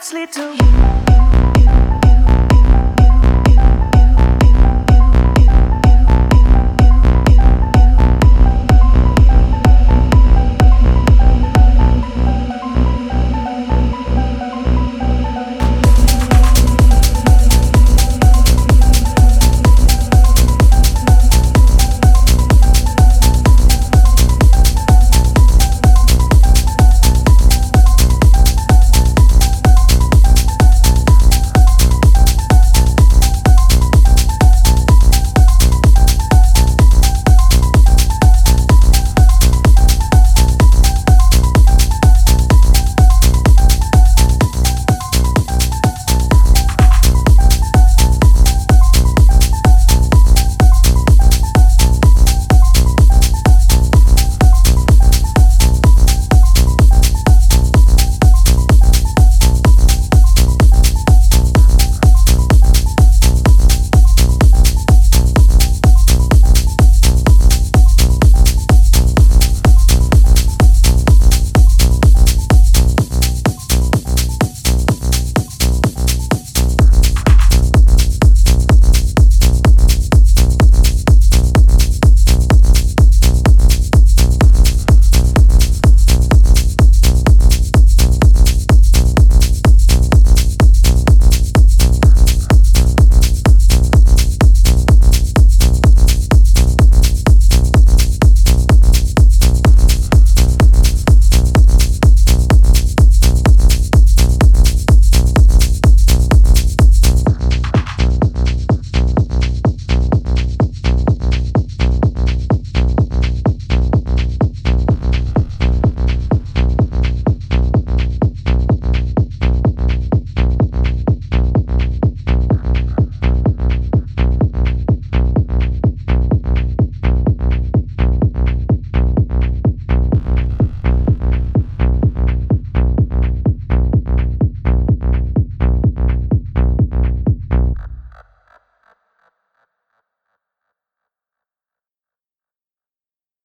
It's little you.